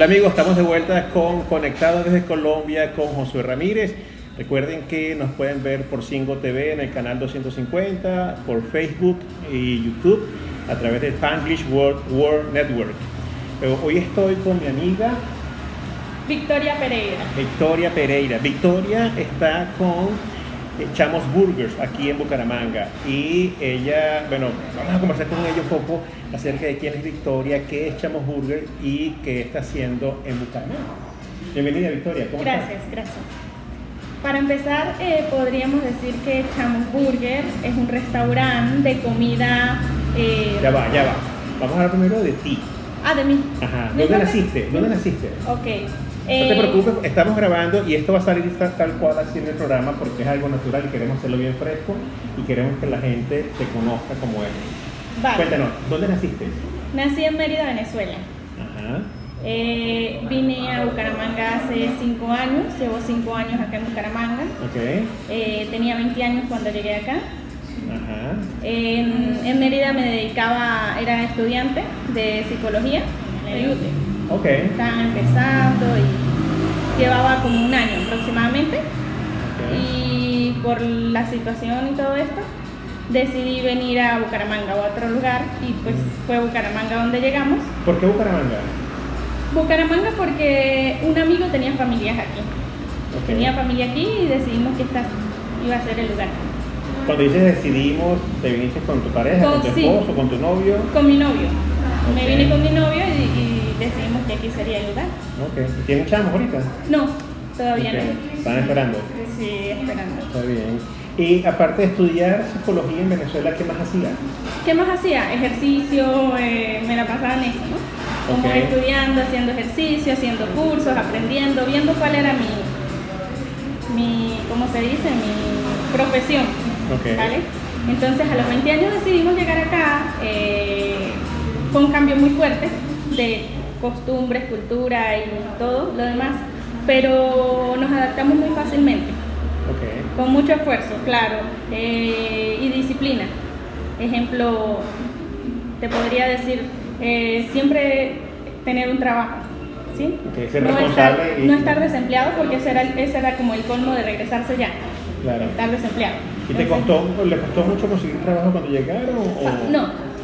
Hola amigos, estamos de vuelta con Conectados desde Colombia con Josué Ramírez. Recuerden que nos pueden ver por Cingo TV en el canal 250, por Facebook y YouTube a través de Spanglish World, World Network. Pero hoy estoy con mi amiga Victoria Pereira. Victoria Pereira. Victoria está con Chamos Burgers aquí en Bucaramanga y ella, bueno, vamos a conversar con ella un poco acerca de quién es Victoria, qué es Chamos Burgers y qué está haciendo en Bucaramanga. Bienvenida Victoria, ¿cómo Gracias, estás? gracias. Para empezar, eh, podríamos decir que Chamos Burger es un restaurante de comida... eh, Ya va, ya va. Vamos a hablar primero de ti. Ah, de mí. Ajá. ¿De ¿Dónde dónde? naciste? ¿Dónde naciste? Ok. No te Eh, preocupes, estamos grabando y esto va a salir ta- tal cual así en el programa porque es algo natural y queremos hacerlo bien fresco y queremos que la gente te conozca como es. vale. Cuéntanos, ¿dónde naciste? Nací en Mérida, Venezuela. Ajá. Eh, vine a Bucaramanga hace cinco años, llevo cinco años acá en Bucaramanga. Ok. Eh, tenía 20 años cuando llegué acá. Ajá. En, en Mérida me dedicaba, era estudiante de psicología en el IUTE. Ok. Estaba empezando y llevaba como un año aproximadamente. Y por la situación y todo esto, decidí venir a Bucaramanga o a otro lugar y pues fue Bucaramanga donde llegamos. ¿Por qué Bucaramanga? Bucaramanga porque un amigo tenía familias aquí. Tenía familia aquí y decidimos que esta iba a ser el lugar. Cuando dices decidimos, ¿te viniste con tu pareja, con, Con- tu sí. esposo, con tu novio? Con mi novio. Me vine con mi novio y, y decidimos que aquí sería el lugar. Ok. ¿Y ¿Tienen chamos ahorita? No, todavía no. Están esperando. Sí, esperando. Está bien. Y aparte de estudiar psicología en Venezuela, ¿qué más hacías? ¿Qué más hacía? Ejercicio, eh, me la pasaba en eso, ¿no? Como estudiando, haciendo ejercicio, haciendo cursos, aprendiendo, viendo cuál era mi, mi ¿cómo se dice? Mi profesión. ¿vale? Entonces a los 20 años decidimos llegar acá, eh, fue un cambio muy fuerte de costumbres, cultura y todo lo demás, pero nos adaptamos muy fácilmente con mucho esfuerzo, claro, eh, y disciplina. Ejemplo, te podría decir, eh, siempre tener un trabajo, ¿sí? No, estar, y- no estar desempleado porque ese era, ese era como el colmo de regresarse ya, Claro. estar desempleado. ¿Y te costó, le costó mucho conseguir trabajo cuando llegaron? O... No.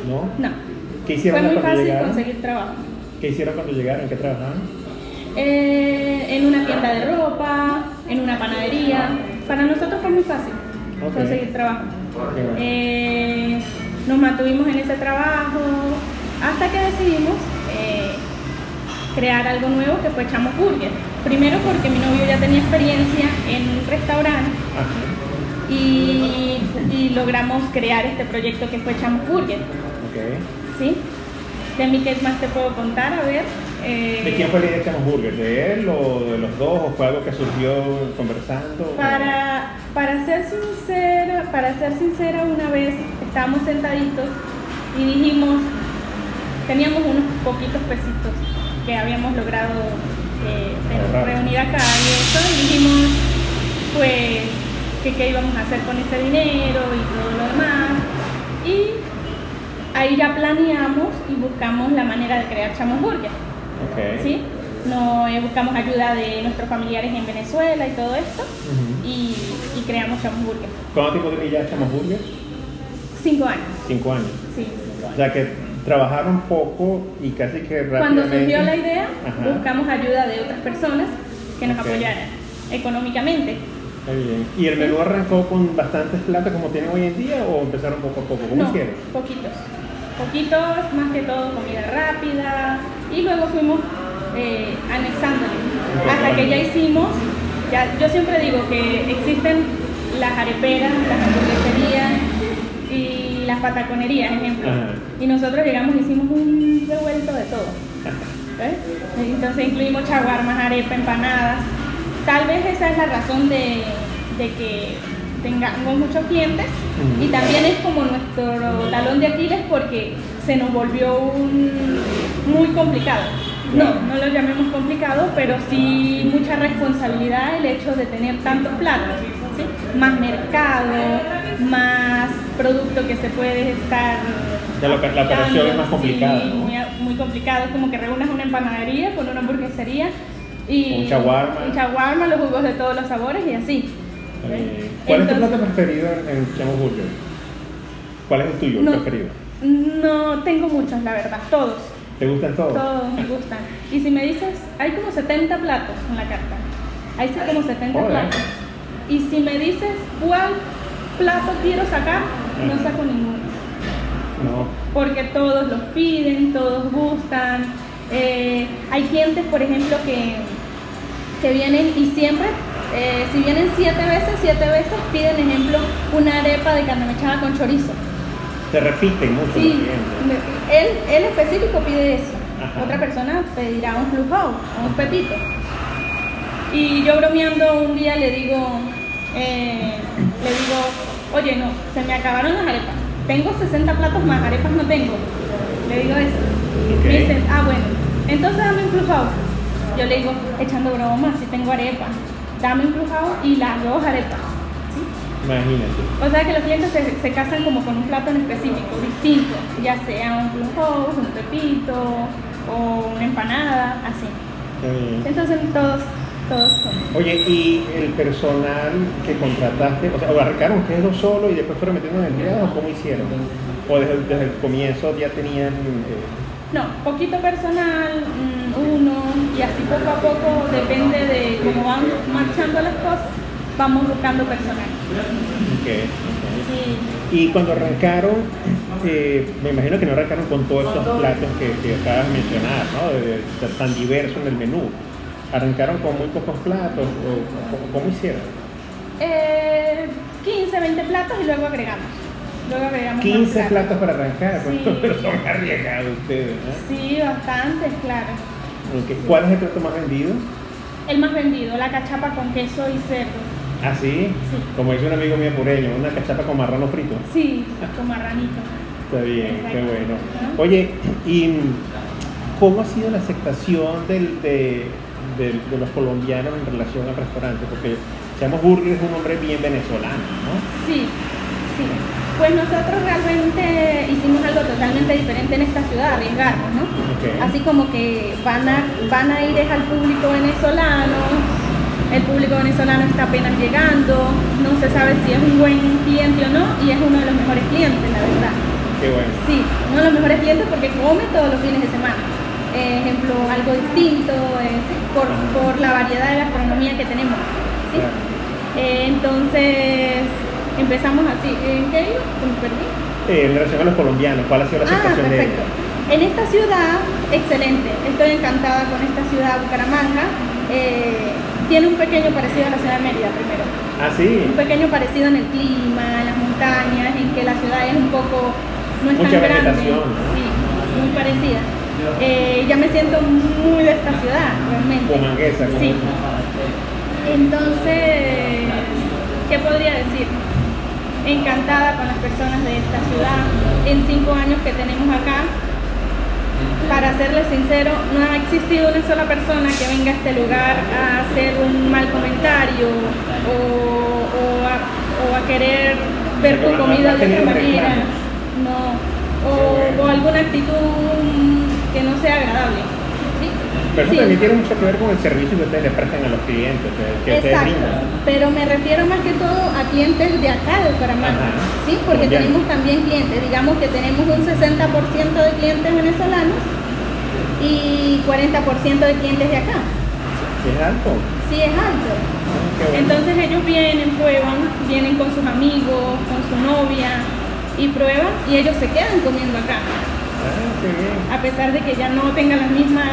¿No? No, ¿Qué hicieron fue muy fácil llegaron? conseguir trabajo. ¿Qué hicieron cuando llegaron? ¿En qué trabajaban? Eh, en una tienda de ropa, en una panadería. Para nosotros fue muy fácil Ok. conseguir trabajo. Bueno. Eh, nos mantuvimos en ese trabajo hasta que decidimos eh, crear algo nuevo que fue Chamos Burger. Primero porque mi novio ya tenía experiencia en un restaurante Ajá. y, y logramos crear este proyecto que fue Chamos Burger. Ok. ¿sí? De mí, ¿qué más te puedo contar? A ver. eh, ¿De quién fue la idea de Chamos Burger? ¿De él o de los dos? ¿O fue algo que surgió conversando? Para, para ser sincera, para ser sincera, una vez estábamos sentaditos y dijimos, teníamos unos poquitos pesitos que habíamos logrado eh, reunir acá y eso, y dijimos, pues, que qué íbamos a hacer con ese dinero y todo lo demás. Y ahí ya planeamos y buscamos la manera de crear Chamos Burger. Ok. ¿sí? No, eh, buscamos ayuda de nuestros familiares en Venezuela y todo esto Ujú. y, y creamos Chamos Burger. ¿Cuánto tiempo tiene ya Chamos Burger? Cinco años, Cinco años. sí, cinco O años. sea que trabajaron poco y casi que Cuando rápidamente. surgió la idea, Ajá. buscamos ayuda de otras personas que nos Ok. apoyaran económicamente. Bien. ¿Y el menú arrancó con bastantes platos como tienen hoy en día o empezaron poco a poco? ¿Cómo no, hicieron? poquitos. Poquitos, más que todo comida rápida y luego fuimos eh, anexándole. Hasta que ya hicimos, ya, yo siempre digo que existen las areperas, las hamburgueserías y las pataconerías, ejemplo. Ajá. Y nosotros llegamos y hicimos un revuelto de todo. ¿ves? Entonces incluimos chaguarmas, arepa, empanadas. Tal vez esa es la razón de, de que tengamos muchos clientes y también es como nuestro talón de Aquiles porque se nos volvió un, muy complicado. No, no lo llamemos complicado, pero sí mucha responsabilidad el hecho de tener tantos platos, ¿sí? más mercado, más producto que se puede estar Ya lo que- la operación es más complicada, sí, ¿no? muy, muy complicado, es como que reúnas una empanadería con una hamburguesería y Un shawarma. un shawarma, los jugos de todos los sabores y así. Eh, ¿Cuál es tu plato preferido en, en Burger? ¿Cuál es el tuyo, el No. preferido? No tengo muchos, la verdad, todos. ¿Te gustan todos? Todos me gustan. Y si me dices, hay como 70 platos en la carta. Hay como 70 Joder. platos. Y si me dices cuál plato quiero sacar, no saco ninguno. No. Porque todos los piden, todos gustan. Eh, hay clientes, por ejemplo, que, que vienen y siempre, eh, si vienen siete veces, siete veces piden, ejemplo, una arepa de carne mechada con chorizo. Te repiten mucho Sí, me- él, él específico pide eso. Ajá. Otra persona pedirá un flujo o un pepito. Y yo bromeando un día le digo, eh, le digo, oye no, se me acabaron las arepas. Tengo 60 platos más, arepas no tengo. Le digo eso. Me dicen, ah bueno, entonces dame un flujo. Yo le digo, echando bromas, si tengo arepas. Dame un flujo y las dos arepas. ¿sí? Imagínate. O sea que los clientes se, se casan como con un plato en específico, distinto, ya sea un house, un pepito o una empanada, así. Entonces todos, todos son. Oye, ¿y el personal que contrataste, o sea, o arrancaron ustedes dos solos y después fueron metiendo en empleados o cómo hicieron? ¿O desde, desde el comienzo ya tenían... eh, No, poquito personal, mm, uno, y así poco a poco, depende de cómo van marchando las cosas, vamos buscando personal. ok, ok. Sí. Y cuando arrancaron, eh, me imagino que no arrancaron con todos esos platos que, que acabas de mencionar, ¿no? De, de ser tan diverso en el menú. ¿Arrancaron con muy pocos platos? ¿O, o- cómo hicieron? Eh, 15, 20 platos y luego agregamos. Luego agregamos más 15 platos para arrancar, Sí. pero son arriesgados ustedes, ¿no? Sí, bastantes, claro. Ok, ¿Cuál es el plato más vendido? El más vendido, la cachapa con queso y cerdo. ¿Ah, sí? Sí. Como dice un amigo mío pureño, una cachapa con marrano frito. Sí, con marranito. Está bien, qué bueno. Oye, ¿y cómo ha sido la aceptación del- de, de- de los colombianos en relación al restaurante? Porque Chamos Burger es un hombre bien venezolano, ¿no? Sí, sí. Pues nosotros realmente hicimos algo totalmente diferente en esta ciudad, arriesgarnos, ¿no? Así como que van a, van a ir es al público venezolano, el público venezolano está apenas llegando, no se sabe si es un buen cliente o no, y es uno de los mejores clientes, la verdad. Qué bueno. Sí, uno de los mejores clientes porque come todos los fines de semana. Eh, ejemplo, algo distinto, eh, sí, por, por la variedad de gastronomía que tenemos. ¿sí? Claro. Eh, entonces, empezamos así. ¿En qué iba? Me perdí. Eh, en relación a los colombianos, ¿cuál ha sido la Ah, aceptación de perfecto. ellos? En esta ciudad, excelente. Estoy encantada con esta ciudad, Bucaramanga. Eh, tiene un pequeño parecido a la ciudad de Mérida primero. Ah, sí. Un pequeño parecido en el clima, en las montañas, en que la ciudad es un poco, no es Mucha tan grande. Sí, muy parecida. Eh, ya me siento muy de esta ciudad, realmente. Bumanguesa, como Sí. Entonces, ¿qué podría decir? Encantada con las personas de esta ciudad. En cinco años que tenemos acá, para serles sincero, no ha existido una sola persona que venga a este lugar a hacer un mal comentario o, o a, o a querer ver tu comida de otra manera. No. O, o alguna actitud que no sea agradable. ¿Sí? Pero eso Sí. también tiene mucho que ver con el servicio que ustedes le prestan a los clientes, que, que ustedes Exacto, brindan. pero me refiero más que todo a clientes de acá, de Bucaramanga. ¿sí? Porque tenemos también clientes, digamos que tenemos un 60% de clientes venezolanos y 40% de clientes de acá. Es alto. Sí, es alto. Bueno. Entonces ellos vienen, prueban, vienen con sus amigos, con su novia y prueban y ellos se quedan comiendo acá, Ah, qué bien. a pesar de que ya no tengan las mismas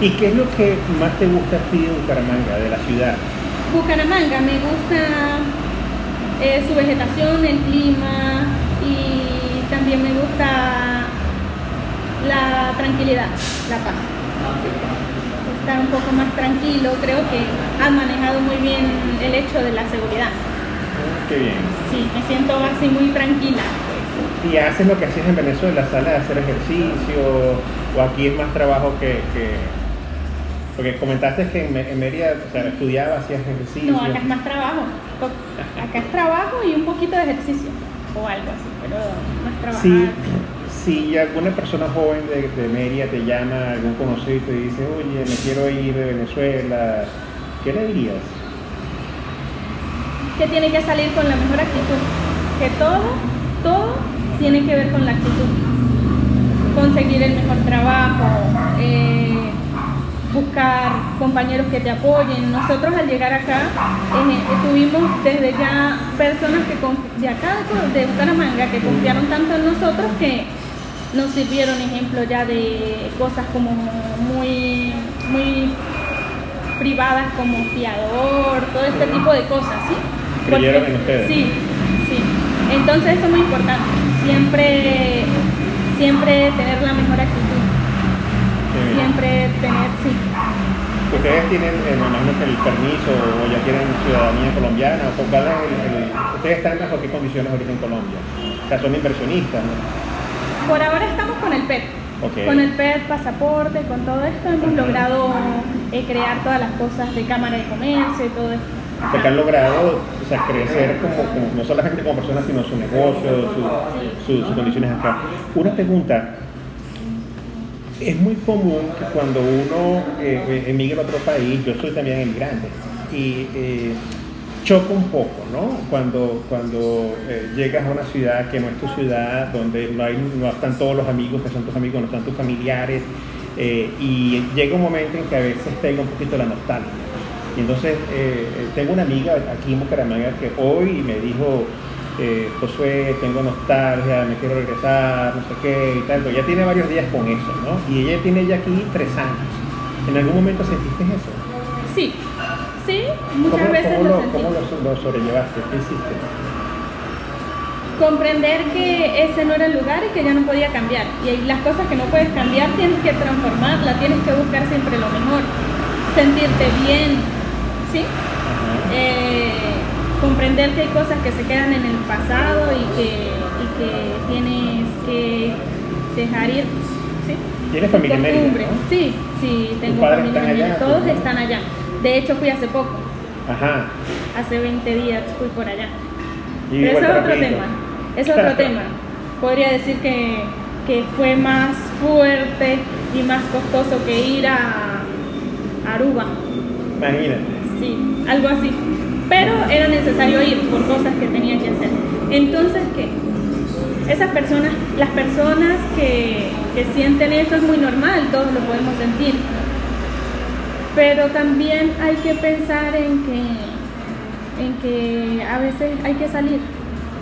¿Y qué es lo que más te gusta a ti de Bucaramanga, de la ciudad? Bucaramanga me gusta eh, su vegetación, el clima y también me gusta la tranquilidad, la paz. Estar un poco más tranquilo, creo que han manejado muy bien el hecho de la seguridad. Ah, Qué bien. Sí, me siento así muy tranquila. ¿Y haces lo que hacías en Venezuela, sales a hacer ejercicio? ¿O aquí es más trabajo que...? que- Porque comentaste que en, en Mérida, o sea, estudiabas, hacías ejercicio. No, acá es más trabajo. Acá es trabajo y un poquito de ejercicio o algo así, pero no es trabajar. Si, alguna persona joven de, de Mérida te llama, algún conocido y te dice, oye, me quiero ir de Venezuela, ¿qué le dirías? Que tiene que salir con la mejor actitud. Que todo, todo tiene que ver con la actitud. Conseguir el mejor trabajo, buscar compañeros que te apoyen. Nosotros al llegar acá eh, tuvimos desde ya personas que de acá de Bucaramanga que confiaron tanto en nosotros que nos sirvieron ejemplo ya de cosas como muy muy privadas como fiador, todo este tipo de cosas, ¿sí? Creyeron en ustedes. Sí, sí. Entonces eso es muy importante. Siempre, siempre tener la mejor actitud. Siempre tener, sí. Ustedes tienen, eh, el permiso o ya tienen ciudadanía colombiana, o cuál es el- el- ustedes están bajo qué condiciones ahorita en Colombia. O sea, son inversionistas, ¿no? Por ahora estamos con el PET. Con el PET, pasaporte, con todo esto hemos logrado eh, crear todas las cosas de Cámara de Comercio y todo esto. Porque han logrado o sea, crecer como, como- no solamente como personas, sino su negocio, su- su- sus condiciones acá. Una pregunta, es muy común que cuando uno eh, emigra a otro país, yo soy también emigrante, y eh, choca un poco, ¿no? Cuando, cuando eh, llegas a una ciudad que no es tu ciudad, donde no, hay, no están todos los amigos que son tus amigos, no están tus familiares, eh, y llega un momento en que a veces pega un poquito la nostalgia. Y entonces eh, eh, tengo una amiga aquí en Bucaramanga que hoy me dijo, eh, Josué, tengo nostalgia, me quiero regresar, no sé qué y tal, pero ya tiene varios días con eso, ¿no? Y ella tiene ya aquí tres años. ¿En algún momento sentiste eso? Sí, sí, muchas ¿Cómo, veces cómo lo lo, sentí. cómo lo- lo sobrellevaste? ¿Qué hiciste? comprender que ese no era el lugar y que ya no podía cambiar. Y hay las cosas que no puedes cambiar tienes que transformarlas, tienes que buscar siempre lo mejor, sentirte bien, ¿sí? Eh, comprender que hay cosas que se quedan en el pasado y que, y que tienes que dejar ir, ¿sí? ¿Tienes familia en Mérida, no? Sí, sí, tengo familia están en allá? todos están allá. De hecho fui hace poco, Ajá. hace 20 días fui por allá. Y Pero ese es otro tema. Es otro tema. Podría decir que, que fue más fuerte y más costoso que ir a Aruba. Imagínate. Sí, algo así. Pero era necesario ir por cosas que tenía que hacer. Entonces, ¿qué? Esas personas, las personas que, que sienten eso es muy normal, todos lo podemos sentir. Pero también hay que pensar en que, en que a veces hay que salir,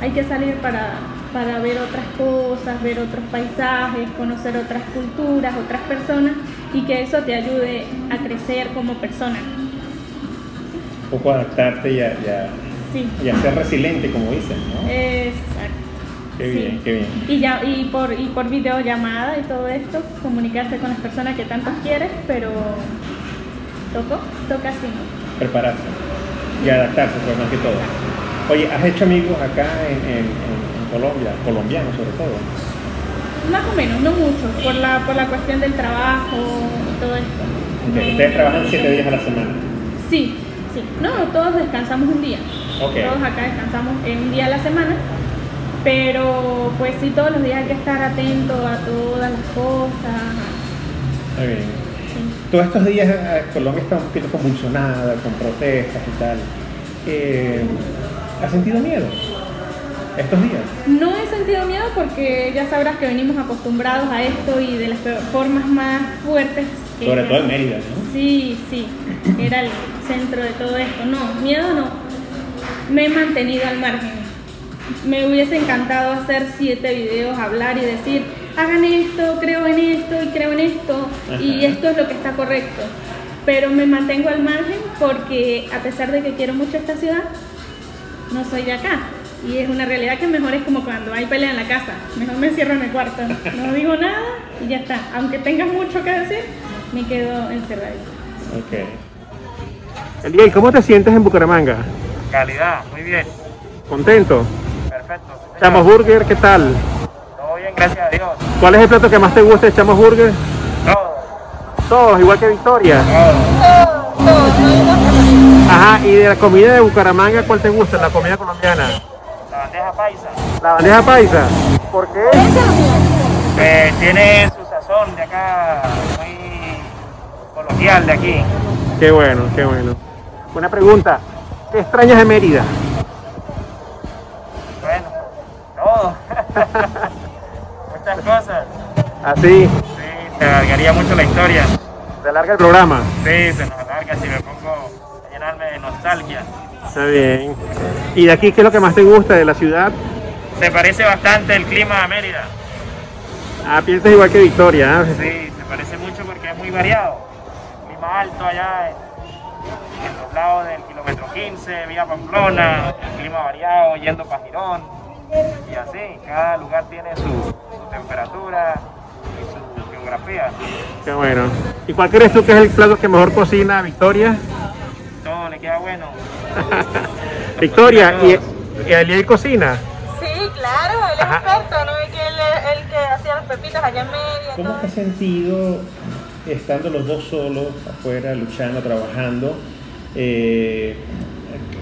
hay que salir para, para ver otras cosas, ver otros paisajes, conocer otras culturas, otras personas y que eso te ayude a crecer como persona. Poco adaptarte y a, y a- Sí, y a ser resiliente, como dicen, ¿no? exacto. Qué sí. bien, qué bien. Y, ya, y, por, y por videollamada y todo esto, comunicarse con las personas que tanto quieres, pero tocó, toca así. Prepararse y adaptarse, pues más que todo. Oye, ¿has hecho amigos acá en, en- Colombia, colombianos sobre todo? Más o menos, no mucho, por la, por la cuestión del trabajo y todo esto. Ustedes trabajan siete días a la semana. Sí, No, todos descansamos un día. Todos acá descansamos en un día a la semana. Pero pues sí, todos los días hay que estar atento a todas las cosas. Muy bien. Sí. Todos estos días eh, Colombia está un poquito convulsionada, con protestas y tal. Eh, ¿Has sentido miedo estos días? No he sentido miedo porque ya sabrás que venimos acostumbrados a esto y de las formas más fuertes. Sobre todo en Mérida, ¿no? Sí, sí, era el centro de todo esto. No, miedo no. Me he mantenido al margen. Me hubiese encantado hacer siete videos, hablar y decir, hagan esto, creo en esto y creo en esto y esto es lo que está correcto. Pero me mantengo al margen porque a pesar de que quiero mucho esta ciudad, no soy de acá. Y es una realidad que mejor es como cuando hay pelea en la casa. Mejor me cierro en el cuarto. No digo nada y ya está. Aunque tengas mucho que decir, me quedo encerradita. Ok. Eliel, ¿cómo te sientes en Bucaramanga? Calidad, muy bien. ¿Contento? Perfecto. señor. Chamos Burger, ¿qué tal? Todo bien, gracias a Dios. ¿Cuál es el plato que más te gusta de Chamos Burger? Todo. Todos, igual que Victoria. Todo. Ajá, y de la comida de Bucaramanga, ¿cuál te gusta? La comida colombiana. La bandeja paisa. La bandeja paisa. ¿Por qué? Pues tiene su sazón de acá, muy coloquial de aquí. Qué bueno, qué bueno. Una pregunta. ¿Qué extrañas de Mérida? Bueno, todo. Muchas cosas. Así, Sí, se alargaría mucho la historia. se alarga el programa. Sí, se nos alarga si me pongo a llenarme de nostalgia. Está bien. ¿Y de aquí qué es lo que más te gusta de la ciudad? Se parece bastante el clima a Mérida. Ah, piensas igual que Victoria. ¿ah? Sí, se parece mucho porque es muy variado. Clima alto allá en, en los lados del kilómetro 15, vía Pamplona, clima variado yendo para Girón y así. Cada lugar tiene su, su temperatura y su geografía. Qué bueno. ¿Y cuál crees tú que es el plato que mejor cocina Victoria? Todo le queda bueno. Victoria, ¿y, y Aliel cocina? Sí, claro, él es Ajá. experto, ¿no? Es que él el que hacía las pepitas allá en medio. ¿Cómo todo. te has sentido estando los dos solos afuera, luchando, trabajando? Eh,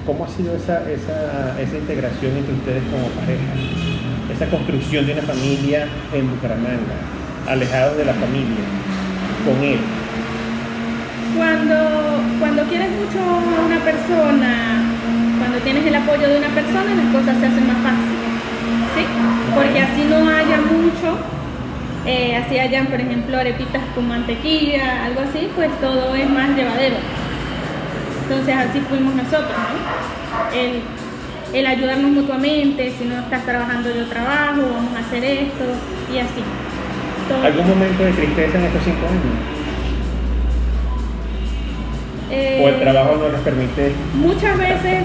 ¿Cómo ha sido esa, esa, esa integración entre ustedes como pareja? Esa construcción de una familia en Bucaramanga, alejados de la familia, con él. Cuando, cuando quieres mucho a una persona, cuando tienes el apoyo de una persona, las cosas se hacen más fáciles. ¿Sí? Porque así no haya mucho, eh, así hayan, por ejemplo, arepitas con mantequilla, algo así, pues todo es más llevadero. Entonces así fuimos nosotros, ¿no? El, el ayudarnos mutuamente, si no estás trabajando yo trabajo, vamos a hacer esto y así. Todo. ¿Algún momento de tristeza en estos cinco años? ¿O el Eh, trabajo no les permite? Muchas veces.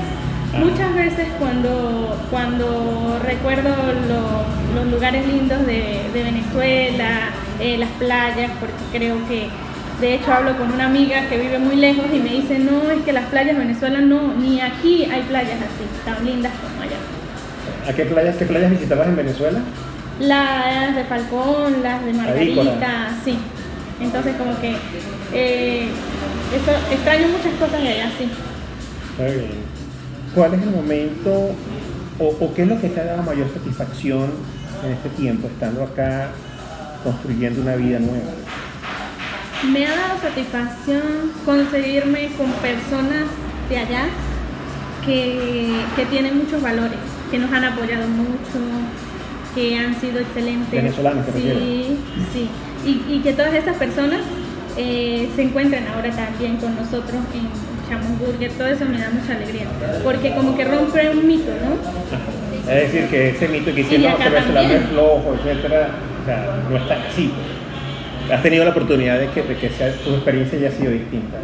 Muchas veces cuando, cuando recuerdo lo- los lugares lindos de, de Venezuela, eh, las playas, porque creo que, de hecho hablo con una amiga que vive muy lejos y me dice, no, es que las playas de Venezuela no, ni aquí hay playas así, tan lindas como allá. ¿A qué playas, qué playas visitabas en Venezuela? Las de Falcón, las de. Margarita, sí. Entonces como que eh, eso, extraño muchas cosas de allá, sí. Está bien. ¿Cuál es el momento o, o qué es lo que te ha dado mayor satisfacción en este tiempo, estando acá construyendo una vida nueva? Me ha dado satisfacción conseguirme con personas de allá que, que tienen muchos valores, que nos han apoyado mucho, que han sido excelentes. Venezolanos, Sí, sí. Y, y que todas esas personas eh, se encuentren ahora también con nosotros en Chamos Burger, todo eso me da mucha alegría, porque como que rompe un mito, ¿no? Es decir, que ese mito que Y no, venezolano es flojo, etcétera, o sea, no está así. Has tenido la oportunidad de que, de que sea- tu experiencia haya sido distinta.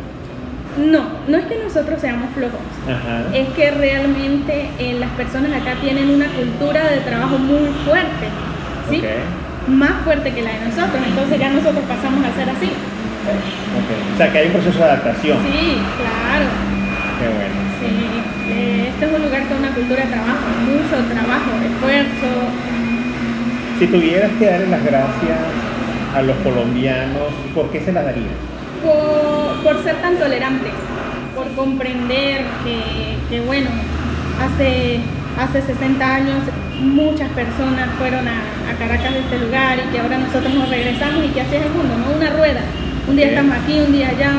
No, no es que nosotros seamos flojos, Ajá. es que realmente eh, las personas acá tienen una cultura de trabajo muy fuerte, ¿sí? Más fuerte que la de nosotros, entonces ya nosotros pasamos a ser así. O sea, que hay un proceso de adaptación. Sí, claro, Qué bueno. sí. Eh, este es un lugar con una cultura de trabajo, mucho trabajo, esfuerzo. Si tuvieras que darle las gracias a los colombianos, ¿por qué se las darías? por, por ser tan tolerantes, por comprender que, que, bueno, hace, hace 60 años muchas personas fueron a, a Caracas de este lugar y que ahora nosotros nos regresamos y que así es el mundo, ¿no? Una rueda. Un día estamos aquí, un día allá,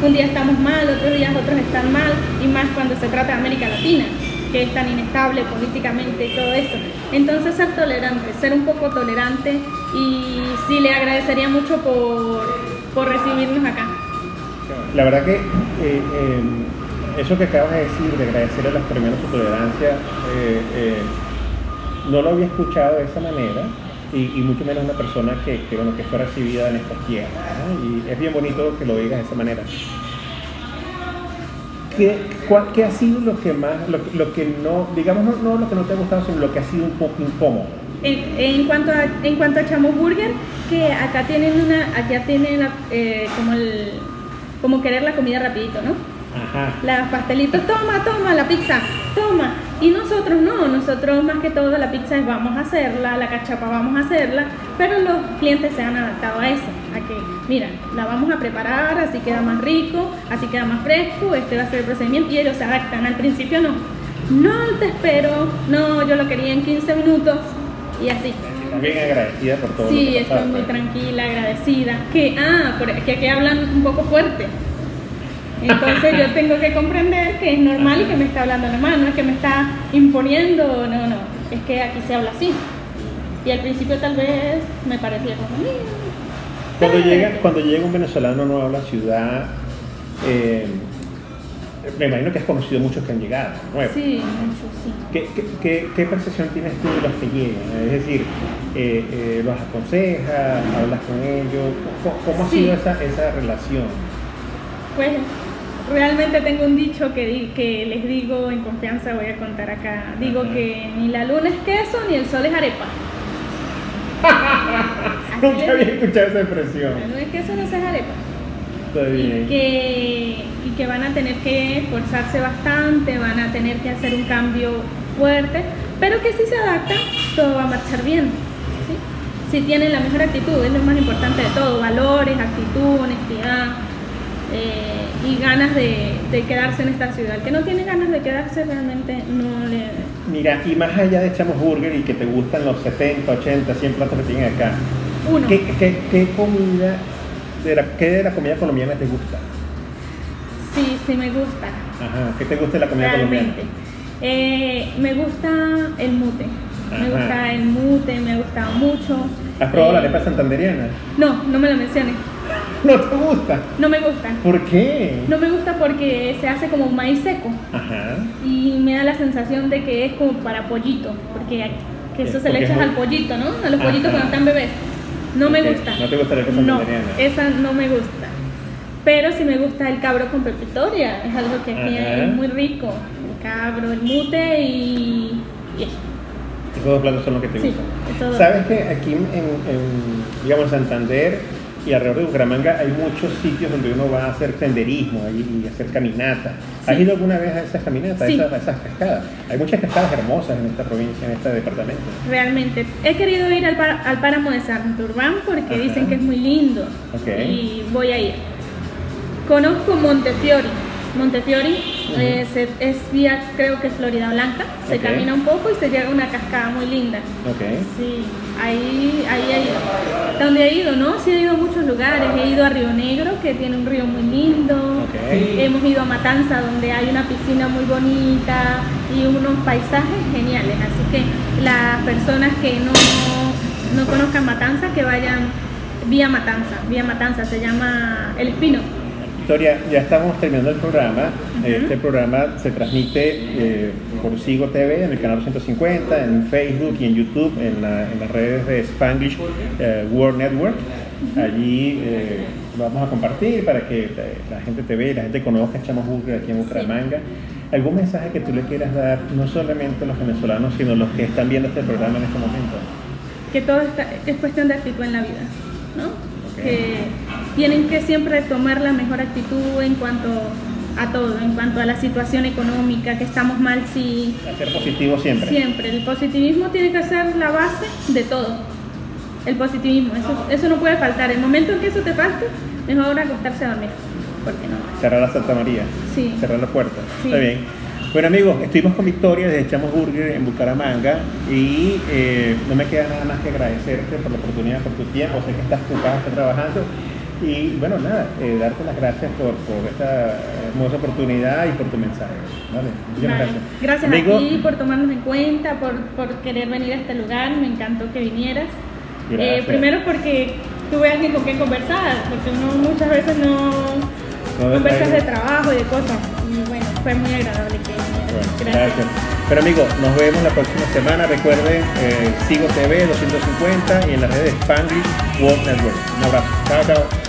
un día estamos mal, otros días otros están mal, y más cuando se trata de América Latina, que es tan inestable políticamente y todo eso. Entonces ser tolerante, ser un poco tolerante y sí le agradecería mucho por, por recibirnos acá. La verdad que eh, eh, eso que acabas de decir, de agradecer a los colombianos su tolerancia, eh, no lo había escuchado de esa manera y, y mucho menos una persona que, que, bueno, que fue recibida en estas tierras. ¿no? Y es bien bonito que lo digas de esa manera. ¿Qué, cuál- qué ha sido lo que más, lo, que- lo que no, digamos, no, no lo que no te ha gustado, sino lo que ha sido un poco incómodo? En, en cuanto a en cuanto a Chamo Burger, que acá tienen una, acá tienen la- eh, como el, como querer la comida rapidito, ¿no? Ajá. Los pastelitos, toma, toma, la pizza, toma. Y nosotros no, nosotros más que todo la pizza es vamos a hacerla, la cachapa vamos a hacerla, pero los clientes se han adaptado a eso, a que, mira, la vamos a preparar, así queda más rico, así queda más fresco, este va a ser el procedimiento y ellos se adaptan. Al principio no, no te espero, no, yo lo quería en 15 minutos y así. Bien agradecida por todo lo Sí, que ha estoy muy tranquila, agradecida. Que, ah, que aquí hablan un poco fuerte. Entonces yo tengo que comprender que es normal y que me está hablando normal, no es que me está imponiendo, no, no, es que aquí se habla así. Y al principio tal vez me parecía como. Cuando llega, cuando llega un venezolano nuevo a la ciudad, eh, me imagino que has conocido muchos que han llegado, nuevos. Sí, mucho, sí. ¿Qué, qué, qué- qué percepción tienes tú de los que llegan? Es decir, eh, eh, ¿los aconsejas? ¿Hablas con ellos? ¿Cómo, cómo ha Sí. sido esa, esa relación? Pues realmente tengo un dicho que, di- que les digo en confianza, voy a contar acá. Digo que ni la luna es queso ni el sol es arepa. Nunca había escuchado esa expresión. La luna es queso no es arepa. Está Y que, y que van a tener que esforzarse bastante, van a tener que hacer un cambio fuerte, pero que si se adaptan, todo va a marchar bien. ¿sí? Si tienen la mejor actitud, es lo más importante de todo, valores, actitud, honestidad eh, y ganas de, de quedarse en esta ciudad. El que no tiene ganas de quedarse realmente no le... Mira, y más allá de Chamos Burger y que te gustan los 70, 80, 100 platos que tienen acá, Uno, ¿qué, qué, qué comida, de la, qué de la comida colombiana te gusta? sí, sí me gusta. Ajá, ¿qué te gusta de la comida realmente. Eh, me gusta el mute. Me gusta el mute, me ha gustado mucho. colombiana? ¿Has probado la Eh, arepa santanderiana? No, no me lo menciones. ¿No te gusta? No me gusta. ¿Por qué? No me gusta porque se hace como un maíz seco Ajá. y me da la sensación de que es como para pollito, porque que eso se Porque le echas al pollito, ¿no? A los Ajá. pollitos cuando están bebés. No me gusta. no te gusta la arepa No, esa no me gusta. Pero sí me gusta el cabro con pepitoria, es algo que aquí es muy rico. El cabro, el mute y, y eso. Esos dos platos son los que te Sí, gustan. ¿Sabes que aquí en, en, digamos, Santander y alrededor de Bucaramanga hay muchos sitios donde uno va a hacer senderismo y, hacer caminata? ¿Has ido alguna vez a esas caminatas, Sí. a esas, a esas cascadas? Hay muchas cascadas hermosas en esta provincia, en este departamento. Realmente. He querido ir al, par- al páramo de Santurbán porque Ajá. dicen que es muy lindo. Ok. Y voy a ir. Conozco Montefiori. Montefiori eh, se- es vía, creo que es Florida Blanca. Se camina un poco y se llega a una cascada muy linda. Ok. Sí, ahí, ahí he ido. ¿Dónde he ido? No, sí he ido a muchos lugares. He ido a Río Negro, que tiene un río muy lindo. Hemos ido a Matanza, donde hay una piscina muy bonita y unos paisajes geniales. Así que las personas que no, no conozcan Matanza, que vayan vía Matanza. Vía Matanza se llama El Espino. Victoria, ya estamos terminando el programa. Este programa se transmite eh, por Sigo TV en el canal 150, en Facebook y en YouTube, en, la- en las redes de Spanglish eh, World Network. Allí eh, lo vamos a compartir para que la gente te vea y la gente conozca Echamos Burger aquí en Bucaramanga. ¿Algún mensaje que tú le quieras dar, no solamente a los venezolanos, sino a los que están viendo este programa en este momento? que todo está- es cuestión de actitud en la vida, ¿no? Que tienen que siempre tomar la mejor actitud en cuanto a todo, en cuanto a la situación económica, que estamos mal, sí, Ser positivo siempre. siempre. El positivismo tiene que ser la base de todo. El positivismo, eso, eso no puede faltar. El momento en que eso te falte, mejor acostarse a dormir. ¿Por qué no? Cerrar la Santa María. Sí. Cerrar la puerta. Sí. Está bien. Bueno amigos, estuvimos con Victoria desde Echamos Burger en Bucaramanga y eh, no me queda nada más que agradecerte por la oportunidad, por tu tiempo. Sé que estás ocupada, estás trabajando. Y bueno, nada, eh, darte las gracias por, por esta hermosa oportunidad y por tu mensaje. ¿vale? Muchas Vale. gracias. Gracias Amigo, a ti por tomarnos en cuenta, por, por querer venir a este lugar. Me encantó que vinieras. Eh, primero porque tuve alguien con quien conversar, porque uno muchas veces no No, conversas de trabajo y de cosas. Y bueno, fue muy agradable que Bueno, vinieras. gracias. Pero amigos, nos vemos la próxima semana. Recuerden, eh, Sigo TV 250 y en las redes Spanglish World Network. Un abrazo. Chao, chao.